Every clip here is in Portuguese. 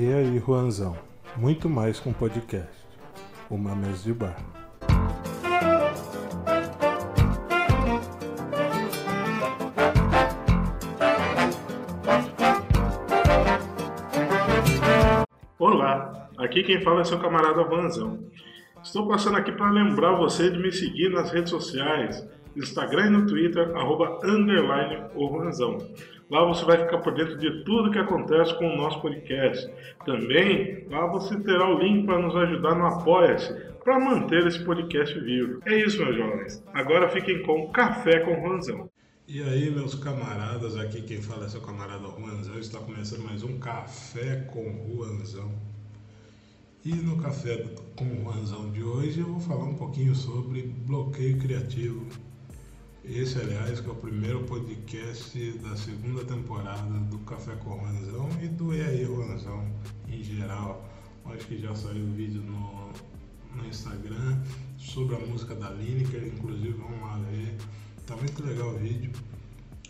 E aí, Juanzão? Muito mais que um podcast. Uma mesa de bar. Olá, aqui quem fala é seu camarada Vanzão. Estou passando aqui para lembrar você de me seguir nas redes sociais, Instagram e no Twitter, arroba underline o Vanzão. Lá você vai ficar por dentro de tudo que acontece com o nosso podcast. Também lá você terá o link para nos ajudar no Apoia-se para manter esse podcast vivo. É isso, meus jovens. Agora fiquem com Café com Juanzão. E aí, meus camaradas, aqui quem fala é seu camarada Juanzão. Está começando mais um Café com Juanzão. E no Café com Juanzão de hoje eu vou falar um pouquinho sobre bloqueio criativo esse, aliás, que é o primeiro podcast da segunda temporada do Café com Ranzão e do E aí Ranzão em geral. Acho que já saiu vídeo no, no Instagram sobre a música da Lineker, inclusive vamos lá ver. Tá muito legal o vídeo.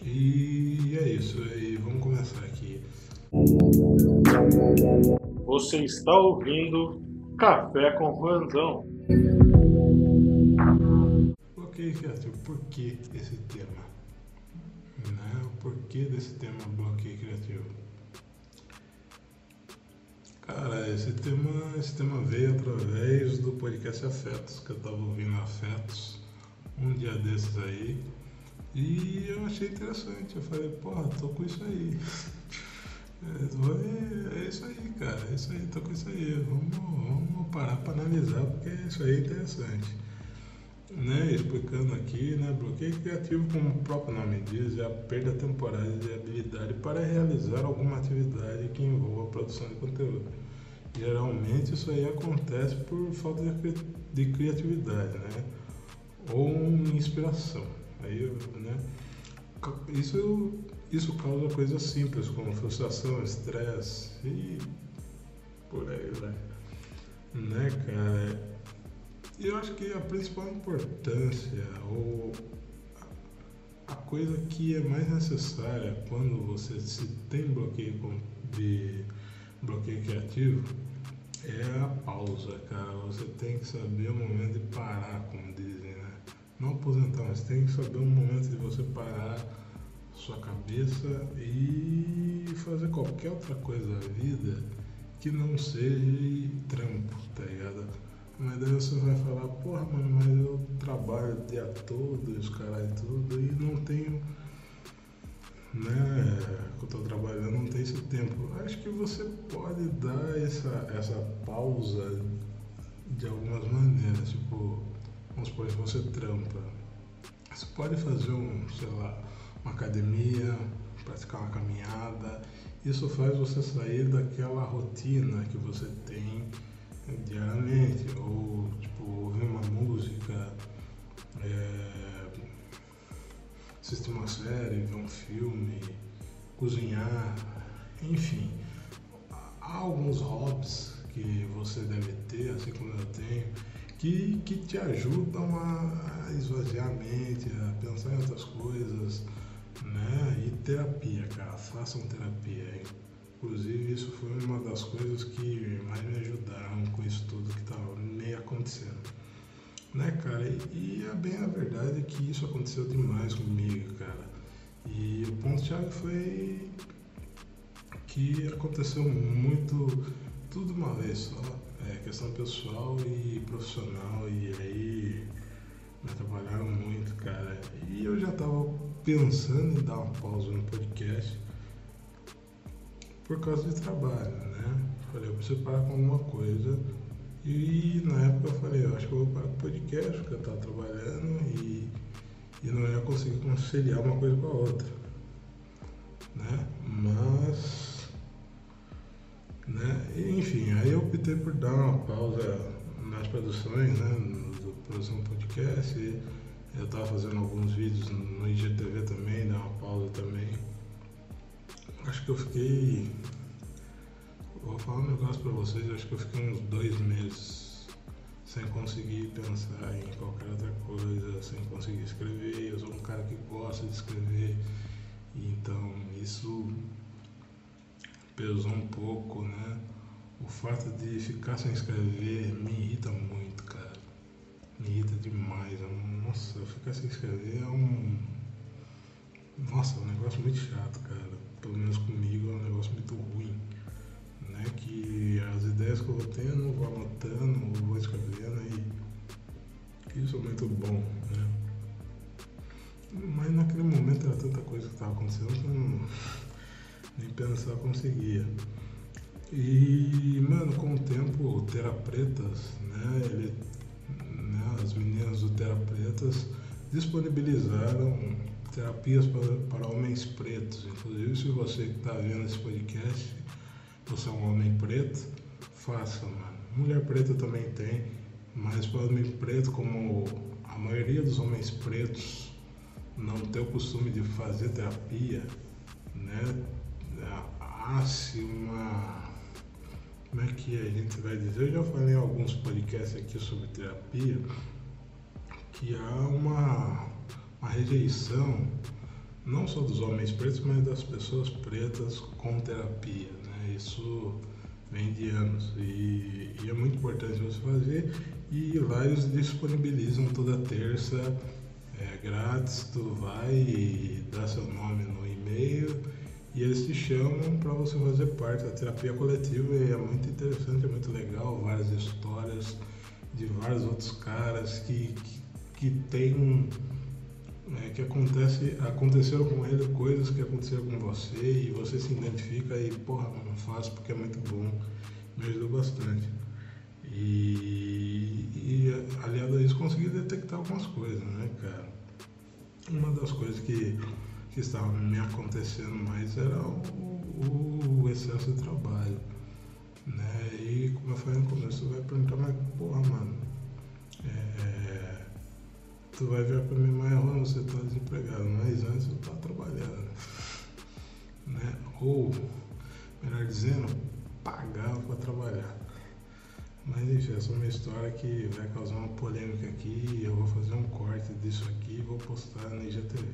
E é isso, e vamos começar aqui. Você está ouvindo Café com Ranzão. Criativo. Por que esse tema? Né? O porquê desse tema bloqueio criativo? Cara, esse tema, esse tema veio através do podcast Afetos, que eu tava ouvindo Afetos um dia desses aí. E eu achei interessante. Eu falei, porra, tô com isso aí. É, é isso aí, cara. É isso aí, tô com isso aí. Vamos, vamos parar para analisar, porque isso aí é interessante né, explicando aqui, né, bloqueio criativo, como o próprio nome diz, é a perda temporária de habilidade para realizar alguma atividade que envolva a produção de conteúdo. Geralmente isso aí acontece por falta de criatividade, né, ou inspiração. Aí, né, isso, isso causa coisas simples como frustração, estresse e por aí vai. Né, cara? Eu acho que a principal importância, ou a coisa que é mais necessária quando você se tem bloqueio de bloqueio criativo é a pausa, cara. Você tem que saber o momento de parar, como dizem, né? Não aposentar, mas tem que saber o momento de você parar sua cabeça e fazer qualquer outra coisa da vida que não seja trampo, tá ligado? Mas daí você vai falar, porra, mano, mas eu trabalho o dia todo, os caras e tudo, e não tenho, né, que eu tô trabalhando, não tenho esse tempo. Acho que você pode dar essa, essa pausa de algumas maneiras, tipo, vamos supor você trampa. Você pode fazer um, sei lá, uma academia, praticar uma caminhada. Isso faz você sair daquela rotina que você tem diariamente, ou tipo, ouvir uma música, é, assistir uma série, ver um filme, cozinhar, enfim. Há alguns hobbies que você deve ter, assim como eu tenho, que, que te ajudam a, esvaziar a mente, a pensar em outras coisas, né? E terapia, cara, façam terapia? Inclusive, isso foi uma das coisas que mais me ajudaram com isso tudo que estava meio acontecendo. Né, cara? E, a bem a verdade é que isso aconteceu demais comigo, cara. E o ponto-chave foi que aconteceu muito, tudo uma vez só. É, questão pessoal e profissional. E aí me atrapalharam muito, cara. E eu já tava pensando em dar uma pausa no podcast por causa de trabalho, né? Falei, eu preciso parar com alguma coisa. E na época eu falei, eu acho que eu vou parar com o podcast, porque eu estava trabalhando e, e não ia conseguir conciliar uma coisa com a outra. Né? Mas. Né? Enfim, aí eu optei por dar uma pausa nas produções, né? Do produção podcast. Eu estava fazendo alguns vídeos no IGTV também, dar uma pausa também acho que eu fiquei. Vou falar um negócio pra vocês, acho que eu fiquei uns dois meses sem conseguir pensar em qualquer outra coisa, sem conseguir escrever. Eu sou um cara que gosta de escrever, então isso pesou um pouco, né? o fato de ficar sem escrever me irrita muito, cara. Me irrita demais. Nossa, ficar sem escrever é um. Nossa, é um negócio muito chato, cara. Pelo menos comigo é um negócio muito ruim. Né? Que as ideias que eu vou tendo, vou anotando, vou escrevendo e isso é muito bom, né? Mas naquele momento era tanta coisa que estava acontecendo que eu não, nem pensar conseguia. E, mano, com o tempo, o Terapretas, né, ele, né, as meninas do Terapretas disponibilizaram terapias para, para homens pretos. Inclusive, se você que está vendo esse podcast, você é um homem preto, faça, mano. Mulher preta também tem, mas para homem preto, como a maioria dos homens pretos não tem o costume de fazer terapia, né? Há-se uma como é que a gente vai dizer? Eu já falei em alguns podcasts aqui sobre terapia que há uma, uma rejeição não só dos homens pretos, mas das pessoas pretas com terapia. Né? Isso vem de anos e, e, é muito importante você fazer e lá eles disponibilizam toda terça é grátis, tu vai e dá seu nome no e-mail e eles te chamam para você fazer parte da terapia coletiva e é muito interessante, é muito legal, várias histórias de vários outros caras que, que, que tem é, que acontece, aconteceram com ele coisas que aconteceram com você e você se identifica e porra, não faço porque é muito bom, me ajudou bastante. E, e aliado a isso consegui detectar algumas coisas, né, cara? Uma das coisas que que estava me acontecendo mais era o, o, excesso de trabalho. Né? E como eu falei no começo, tu vai perguntar, mas porra, mano, é, tu vai ver pra mim, mas Juan, você tá desempregado, mas antes eu tava trabalhando. Né? Ou, melhor dizendo, pagava para trabalhar. Mas enfim, essa é uma história que vai causar uma polêmica aqui. Eu vou fazer um corte disso aqui e vou postar na IGTV.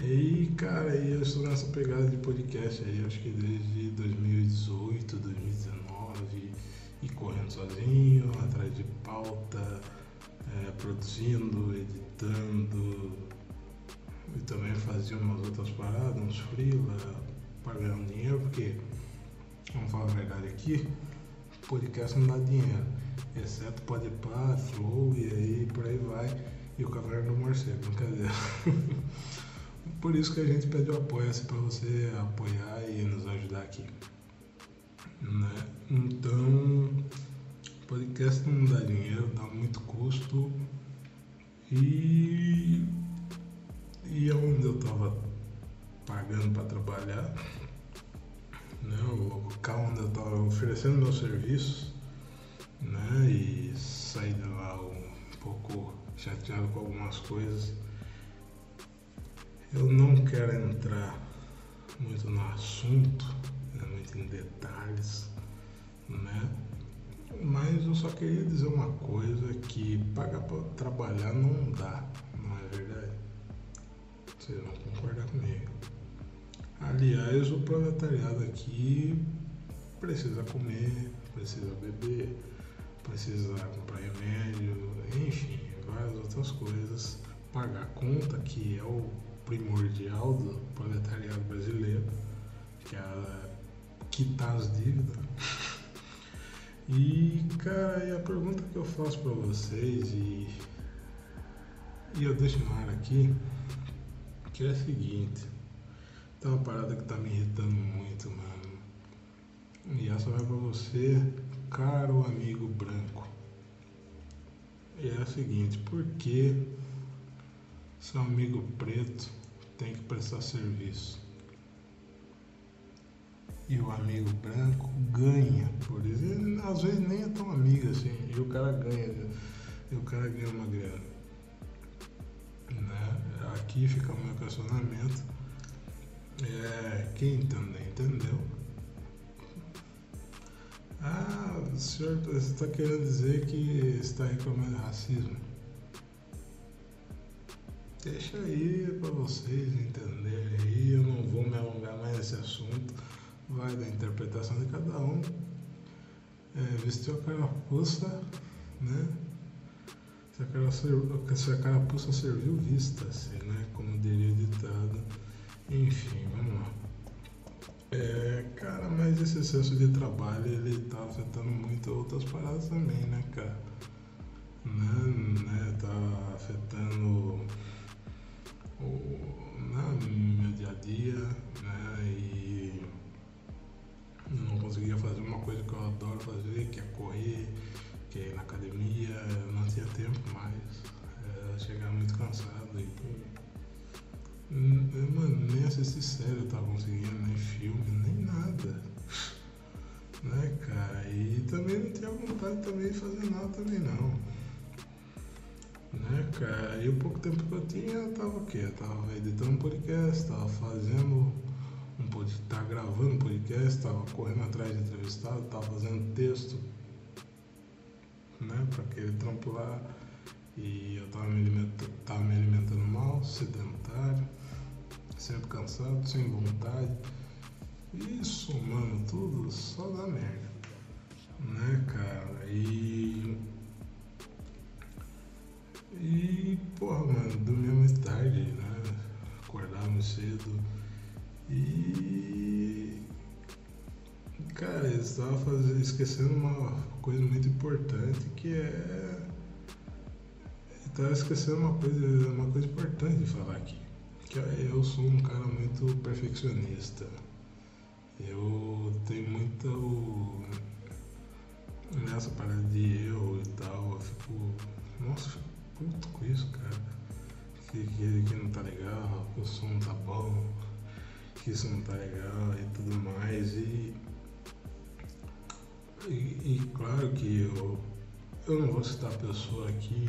E, cara, eu estou nessa pegada de podcast aí, acho que desde 2018, 2019, e correndo sozinho, atrás de pauta, é, produzindo, editando, e também fazia umas outras paradas, uns freela, para ganhar um dinheiro, porque, vamos falar a verdade aqui, podcast não dá dinheiro, exceto Podpah, Flow, e aí por aí vai, e o Caverna do Morcego, brincadeira. Por isso que a gente pede o apoio-se para você apoiar e nos ajudar aqui. Né? Então, podcast não dá dinheiro, dá muito custo e, e é onde eu estava pagando para trabalhar, né? o local onde eu estava oferecendo meus serviços, né? e saí de lá um pouco chateado com algumas coisas eu não quero entrar muito no assunto, né, muito em detalhes, né? Mas eu só queria dizer uma coisa que pagar para trabalhar não dá, não é verdade? Vocês vão concordar comigo. Aliás, o proletariado aqui precisa comer, precisa beber, precisa comprar remédio, enfim, várias outras coisas, pagar conta, que é o primordial do proletariado brasileiro, que é quitar as dívidas. E, cara, e a pergunta que eu faço para vocês, e, e eu deixo no ar aqui, que é a seguinte, tem uma parada que tá me irritando muito, mano. E essa vai para você, caro amigo branco. E é a seguinte, por que seu amigo preto tem que prestar serviço. E o amigo branco ganha por isso. Ele, às vezes nem é tão amigo assim. E o cara ganha. E o cara ganha uma grana. Né? Aqui fica o meu questionamento. É, quem entender, entendeu? Ah, senhor, você está querendo dizer que está reclamando racismo? Deixa aí para vocês entenderem aí, eu não vou me alongar mais nesse assunto, vai da interpretação de cada um. é, vestiu a carapuça, né? Se a, carapuça serviu, vista-se, né? Como diria o ditado. Enfim, vamos lá. É, cara, mas esse excesso de trabalho ele tá afetando muito outras paradas também, né, cara? Né, né tá afetando o né, meu dia a dia, conseguia fazer uma coisa que eu adoro fazer, que é correr, que é ir na academia, eu não tinha tempo mais. É, chegava muito cansado e Mano, nem assistir série eu tava conseguindo, nem filme, nem nada. Né, cara? E também não tinha vontade também de fazer nada também não. Né, cara? E o pouco tempo que eu tinha, eu tava o quê? Eu tava editando podcast, tava fazendo tava gravando podcast, tava correndo atrás de entrevistado, tava fazendo texto, né, pra aquele trampo lá. E eu tava me alimentando, me alimentando mal, sedentário sempre cansado, sem vontade. Isso, mano, tudo só dá merda. Né, cara? E. E, porra, mano, dormia muito tarde, né? Acordava cedo. E. Cara, eu estava esquecendo uma coisa muito importante que é. Estava esquecendo uma coisa, uma coisa importante de falar aqui que eu sou um cara muito perfeccionista. Eu tenho muito nessa parada de erro e tal, eu fico. Nossa, fico puto com isso, cara. Que, que, que não tá legal, que o som não tá bom, que isso não tá legal e tudo mais. E, e, e claro que eu, eu não vou citar a pessoa aqui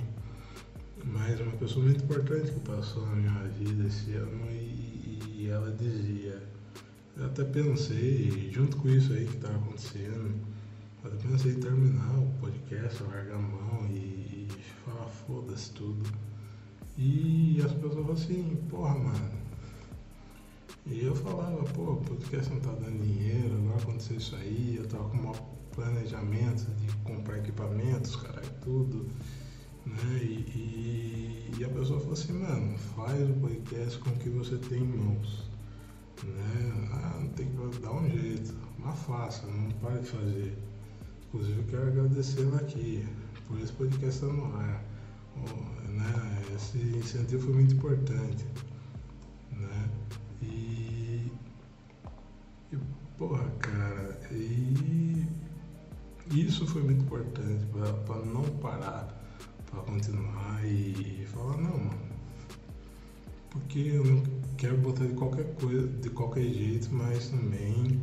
mas uma pessoa muito importante que passou na minha vida esse ano e, e ela dizia, eu até pensei, junto com isso aí que estava acontecendo, eu até pensei em terminar o podcast, largar a mão e, e falar foda-se tudo. E as pessoas falavam assim, porra mano. E eu falava, pô, o podcast não tá dando dinheiro, agora aconteceu isso aí, eu tava com um planejamento de comprar equipamentos, caralho, tudo. Né? E, e, e, a pessoa falou assim, mano, faz o podcast com o que você tem em mãos. Né? Ah, não tem que dar um jeito, mas faça, não pare de fazer. Inclusive eu quero agradecer aqui, por esse podcast no ar. né? Esse incentivo foi muito importante. Porra, cara, e isso foi muito importante para não parar para continuar e falar, não, mano, porque eu não quero botar de qualquer coisa, de qualquer jeito, mas também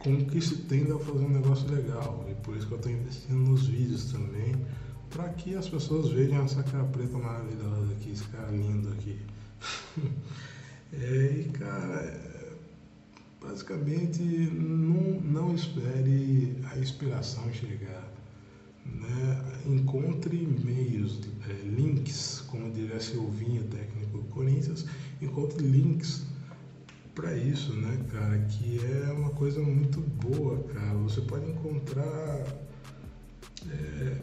como que se tende a fazer um negócio legal. E por isso que eu estou investindo nos vídeos também, para que as pessoas vejam essa cara preta maravilhosa aqui, esse cara lindo aqui. é, e cara, é, basicamente não, não espere a inspiração chegar né, encontre meios, é, links, como diria Silvinho, técnico do Corinthians, encontre links para isso, né, cara, que é uma coisa muito boa, cara. Você pode encontrar é,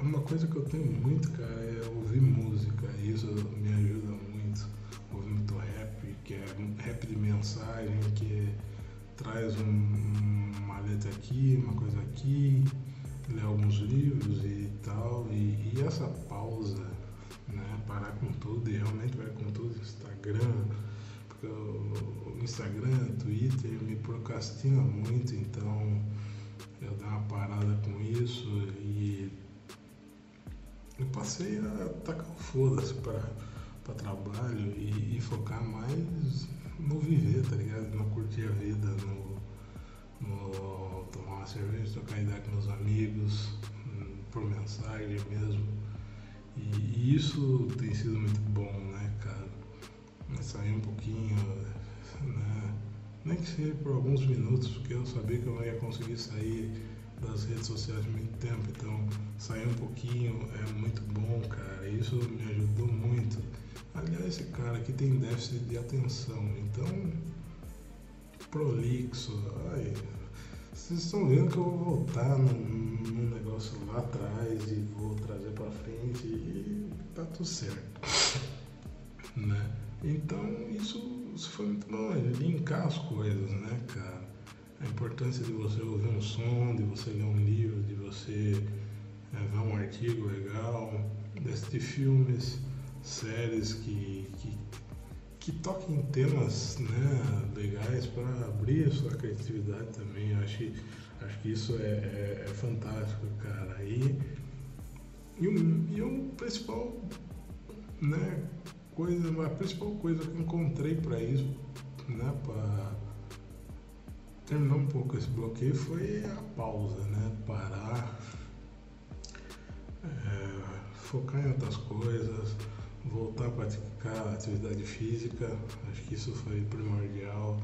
uma coisa que eu tenho muito, cara, é ouvir música. Isso me ajuda muito. Ouvir muito rap, que é rap de mensagem, que traz um, uma letra aqui, uma coisa aqui, ler alguns livros e tal, e, e, essa pausa, né, parar com tudo e realmente vai com tudo, Instagram, porque o Instagram, Twitter me procrastina muito, então eu dei uma parada com isso e eu passei a tacar o foda-se para trabalho e, e, focar mais no viver, tá ligado? No curtir a vida, no, no tomar uma cerveja, trocar ideia com meus amigos, hum, por mensagem mesmo. E isso tem sido muito bom, né, cara? Sair um pouquinho, né? Nem que seja por alguns minutos, porque eu sabia que eu não ia conseguir sair das redes sociais muito tempo, então sair um pouquinho é muito bom, cara. Isso me ajudou muito. Aliás, esse cara aqui tem déficit de atenção, então prolixo, ai, vocês estão vendo que eu vou voltar num, num negócio lá atrás e vou trazer para frente e tá tudo certo. né? Então isso, isso foi muito bom, é linkar as coisas, né, cara? A importância de você ouvir um som, de você ler um livro, de você é, ver um artigo legal, assistir filmes, séries que, que, que toquem temas né, legais para abrir a sua criatividade também. Eu acho, acho que isso é, é, é fantástico, cara. E, e, o, e o principal né, coisa, a principal coisa que eu encontrei para isso, né, para terminar um pouco esse bloqueio foi a pausa, né, parar, é, focar em outras coisas, voltar a praticar atividade física, acho que isso foi primordial,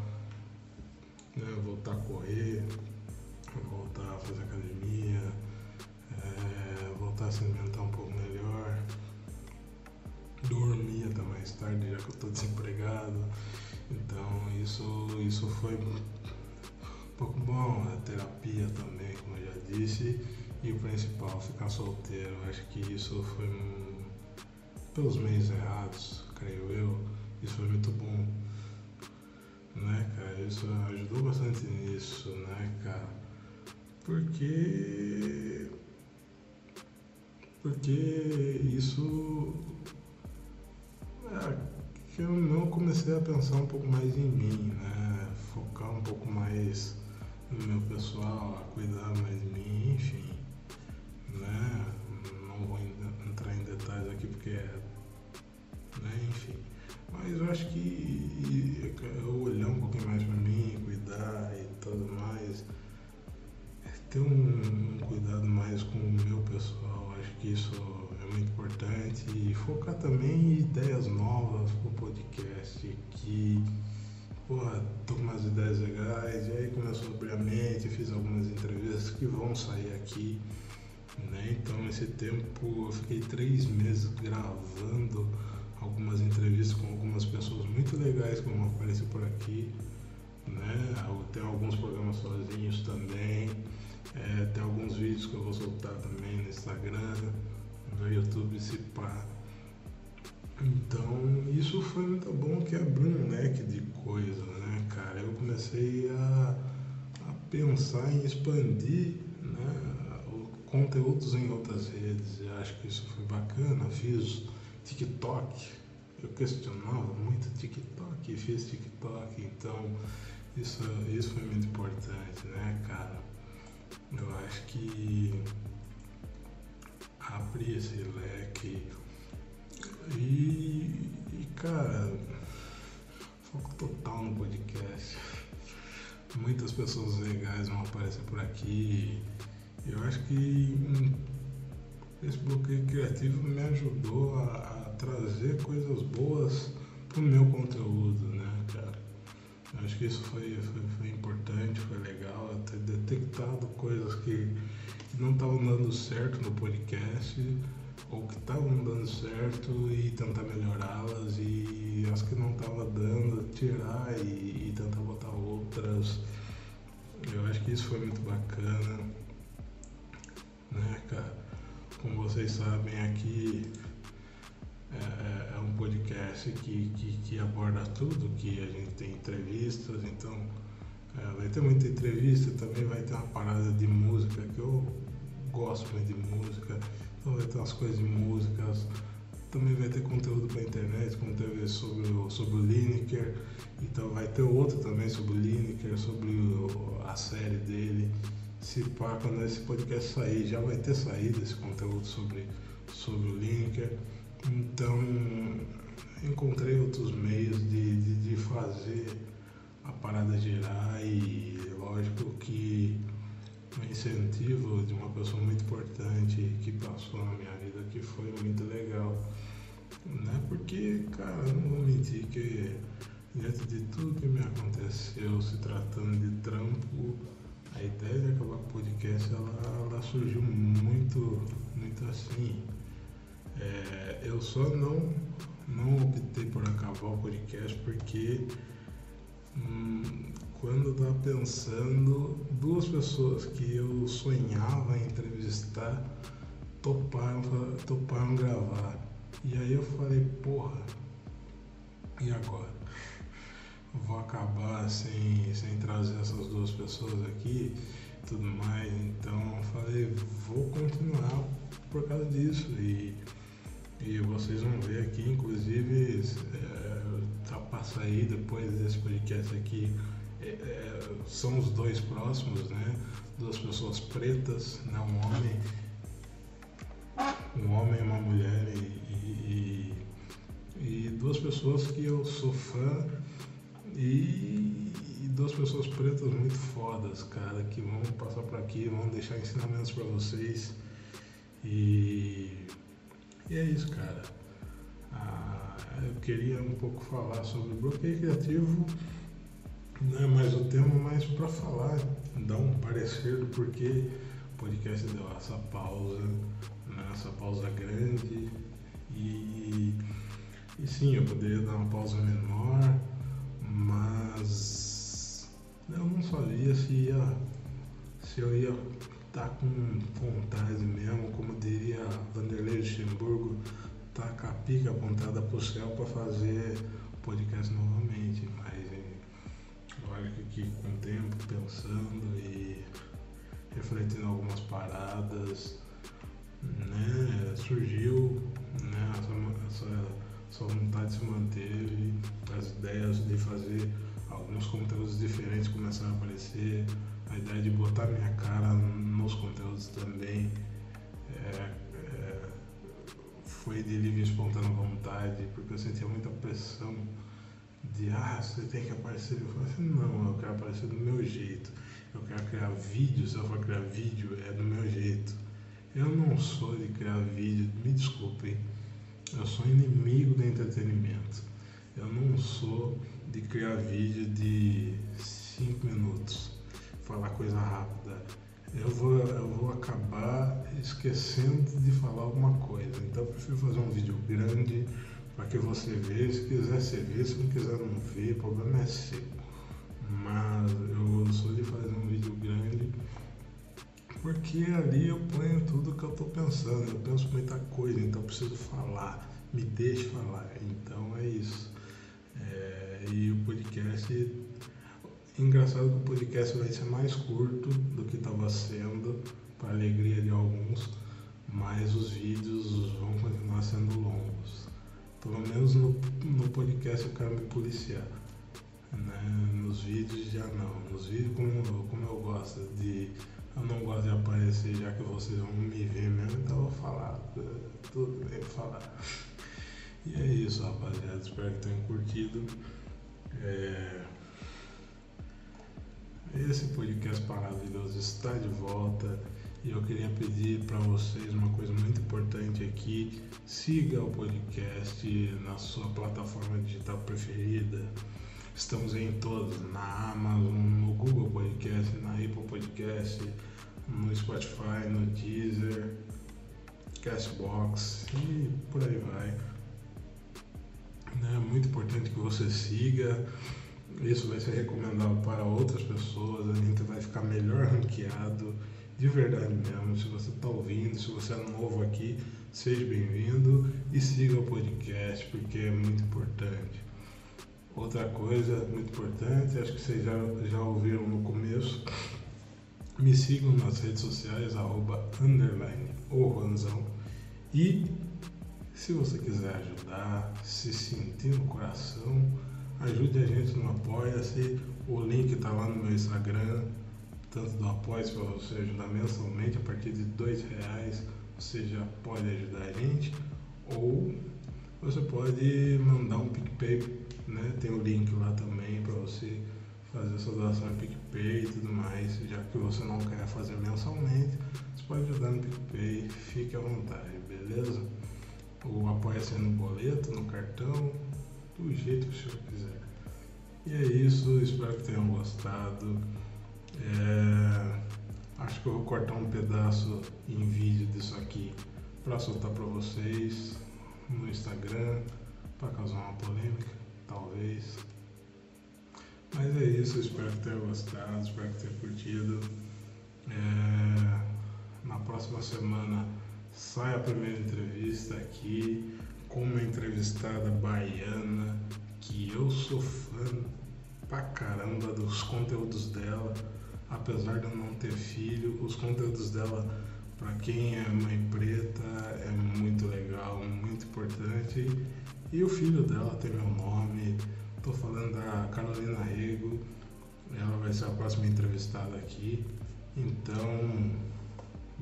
né, voltar a correr, voltar a fazer academia, é, voltar a se alimentar um pouco melhor dormia até mais tarde, já que eu estou desempregado. Então isso, isso foi um pouco bom, a terapia também, como eu já disse, e o principal, ficar solteiro. Acho que isso foi pelos meios errados, creio eu, isso foi muito bom. Né, cara? Isso ajudou bastante nisso, né, cara? Porque. Porque isso é, que eu não comecei a pensar um pouco mais em mim, né? Focar um pouco mais no meu pessoal, a cuidar sair aqui. Né? Então esse tempo eu fiquei três meses gravando algumas entrevistas com algumas pessoas muito legais que vão aparecer por aqui. Né? Tem alguns programas sozinhos também. É, tem alguns vídeos que eu vou soltar também no Instagram no YouTube se pá. Então isso foi muito bom que abriu um leque de coisas, né, cara? Eu comecei a, a pensar em expandir conteúdos em outras redes. Eu acho que isso foi bacana. Fiz TikTok. Eu questionava muito TikTok fiz TikTok. Então isso, isso foi muito importante, né, cara? Eu acho que abrir esse leque. E, e cara, foco total no podcast. Muitas pessoas legais vão aparecer por aqui. Eu acho que esse bloqueio criativo me ajudou a, a trazer coisas boas pro meu conteúdo, né, cara? Eu acho que isso foi, foi, foi importante, foi legal, ter detectado coisas que que não estavam dando certo no podcast ou que estavam dando certo e tentar melhorá-las e as que não estavam dando tirar e, e, tentar botar outras. Eu acho que isso foi muito bacana, né, cara? Como vocês sabem aqui é, é, um podcast que, que, que aborda tudo, que a gente tem entrevistas, então é, vai ter muita entrevista, também vai ter uma parada de música que eu gosto muito de música, então vai ter umas coisas de músicas, também vai ter conteúdo para internet, teve sobre sobre o Lineker, então vai ter outro também sobre o Lineker, sobre o, a série dele. Se pá, quando esse podcast sair, já vai ter saído esse conteúdo sobre, sobre o Lineker. Então encontrei outros meios de, de, de fazer a parada girar e lógico que um incentivo de uma pessoa muito importante que passou na minha vida que foi muito legal. Né? Porque, cara, não vou mentir que diante de tudo que me aconteceu, se tratando de trampo, a ideia de acabar o podcast ela, ela surgiu muito, muito assim. É, eu só não, não optei por acabar o podcast porque hum, quando eu tava pensando, duas pessoas que eu sonhava em entrevistar toparam, toparam gravar. E aí eu falei, porra, e agora? Vou acabar sem, sem trazer essas duas pessoas aqui tudo mais. Então eu falei, vou continuar por causa disso. E, e vocês vão ver aqui, inclusive, é, tá passa aí depois desse podcast aqui. É, é, são os dois próximos, né? Duas pessoas pretas, né? um homem, um homem e uma mulher e, e, e duas pessoas que eu sou fã e duas pessoas pretas muito fodas, cara, que vão passar por aqui, vão deixar ensinamentos para vocês. E, e, é isso, cara. Ah, eu queria um pouco falar sobre bloqueio criativo, não é mais o tema, mas para falar, dar um parecer do porquê o podcast deu essa pausa, né, essa pausa grande. E, e sim, eu poderia dar uma pausa menor, mas eu não sabia se ia se eu ia estar tá com vontade mesmo, como diria Vanderlei Luxemburgo, tá com a pica apontada para o céu para fazer podcast novamente. Mas acho que com o tempo, pensando e refletindo algumas paradas, né, surgiu né, essa, essa, essa vontade se manteve, as ideias de fazer alguns conteúdos diferentes começaram a aparecer, a ideia de botar minha cara nos conteúdos também é, é, foi de livre e espontânea vontade, porque eu sentia muita pressão de ah, você tem que aparecer. Eu falei assim, não, eu quero aparecer do meu jeito. Eu quero criar vídeo, se eu for criar vídeo, é do meu jeito. Eu não sou de criar vídeo, me desculpem. Eu sou inimigo do entretenimento. Eu não sou de criar vídeo de 5 minutos, falar coisa rápida. Eu vou, eu vou acabar esquecendo de falar alguma coisa. Então eu prefiro fazer um vídeo grande para que você veja. Se quiser você vê, se não quiser não ver, o problema é seu. Mas eu sou de fazer um vídeo grande porque ali eu ponho tudo que eu estou pensando. Eu penso muita coisa, então preciso falar. Me deixe falar. Então é isso. É, e o podcast. Engraçado que o podcast vai ser mais curto do que estava sendo, para alegria de alguns, mas os vídeos vão continuar sendo longos. Pelo menos no, no podcast eu quero me policiar. Né? Nos vídeos já não. Nos vídeos como, como eu gosto de. Eu não gosto de aparecer já que vocês vão me ver mesmo, então eu vou falar. Tudo bem falar. E é isso, rapaziada. Espero que tenham curtido. É... Esse podcast maravilhoso está de volta e eu queria pedir para vocês uma coisa muito importante aqui: siga o podcast na sua plataforma digital preferida. Estamos em todos, na Amazon, no Google Podcast, na Apple Podcast, no Spotify, no Deezer, Castbox e por aí vai. É muito importante que você siga. Isso vai ser recomendado para outras pessoas. A gente vai ficar melhor ranqueado, de verdade mesmo. Se você está ouvindo, se você é novo aqui, seja bem-vindo e siga o podcast, porque é muito importante. Outra coisa muito importante, acho que vocês já, já ouviram no começo, me sigam nas redes sociais, arroba, underline, ou Ranzão, e se você quiser ajudar, se sentir no coração, ajude a gente no Apoia-se. O link está lá no meu Instagram, tanto do Apoia-se para você ajudar mensalmente a partir de dois reais. Você já pode ajudar a gente ou você pode mandar um PicPay, né? Tem o link lá também para você fazer sua doação em PicPay e tudo mais, já que você não quer fazer mensalmente, você pode ajudar no PicPay, fique à vontade, beleza? ou apoia-se no boleto, no cartão, do jeito que o senhor quiser. E é isso, espero que tenham gostado. É, acho que eu vou cortar um pedaço em vídeo disso aqui para soltar para vocês no Instagram, para causar uma polêmica, talvez. Mas é isso, espero que tenha gostado, espero que tenha curtido. É... Na próxima semana sai a primeira entrevista aqui com uma entrevistada baiana que eu sou fã pra caramba dos conteúdos dela, apesar de eu não ter filho, os conteúdos dela para quem é mãe preta é muito legal, muito importante. E o filho dela tem meu nome. Tô falando da Carolina Rego. Ela vai ser a próxima entrevistada aqui. Então,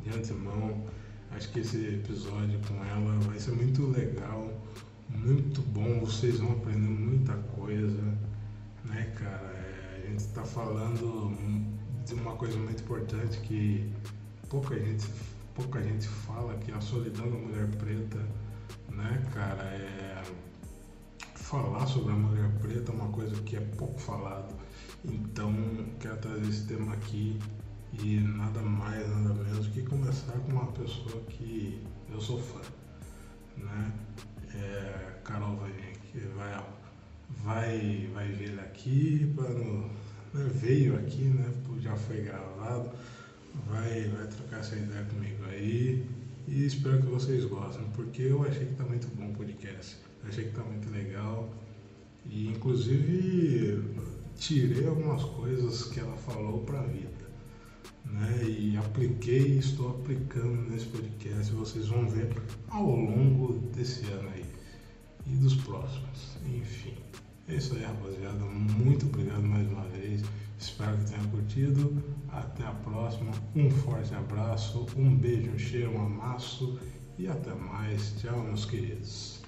de antemão, acho que esse episódio com ela vai ser muito legal, muito bom. Vocês vão aprender muita coisa, né, cara? É, a gente está falando de uma coisa muito importante que pouca gente, pouca gente fala, que a solidão da mulher preta, né, cara? É, falar sobre a mulher preta é uma coisa que é pouco falado. Então, quero trazer esse tema aqui e nada mais, nada menos que começar com uma pessoa que eu sou fã, né? É, Carol vai vir aqui, vai, vai, vai vir aqui para né, veio aqui, né? Já foi gravado vai, vai trocar essa ideia comigo aí e espero que vocês gostem, porque eu achei que tá muito bom o podcast, achei que tá muito legal e inclusive tirei algumas coisas que ela falou para a vida. Né? E apliquei, estou aplicando nesse podcast, vocês vão ver ao longo desse ano aí e dos próximos. Enfim, é isso aí, rapaziada. Muito obrigado mais uma vez. Espero que tenha curtido. Até a próxima. Um forte abraço, um beijo, um cheiro, um amasso e até mais. Tchau, meus queridos.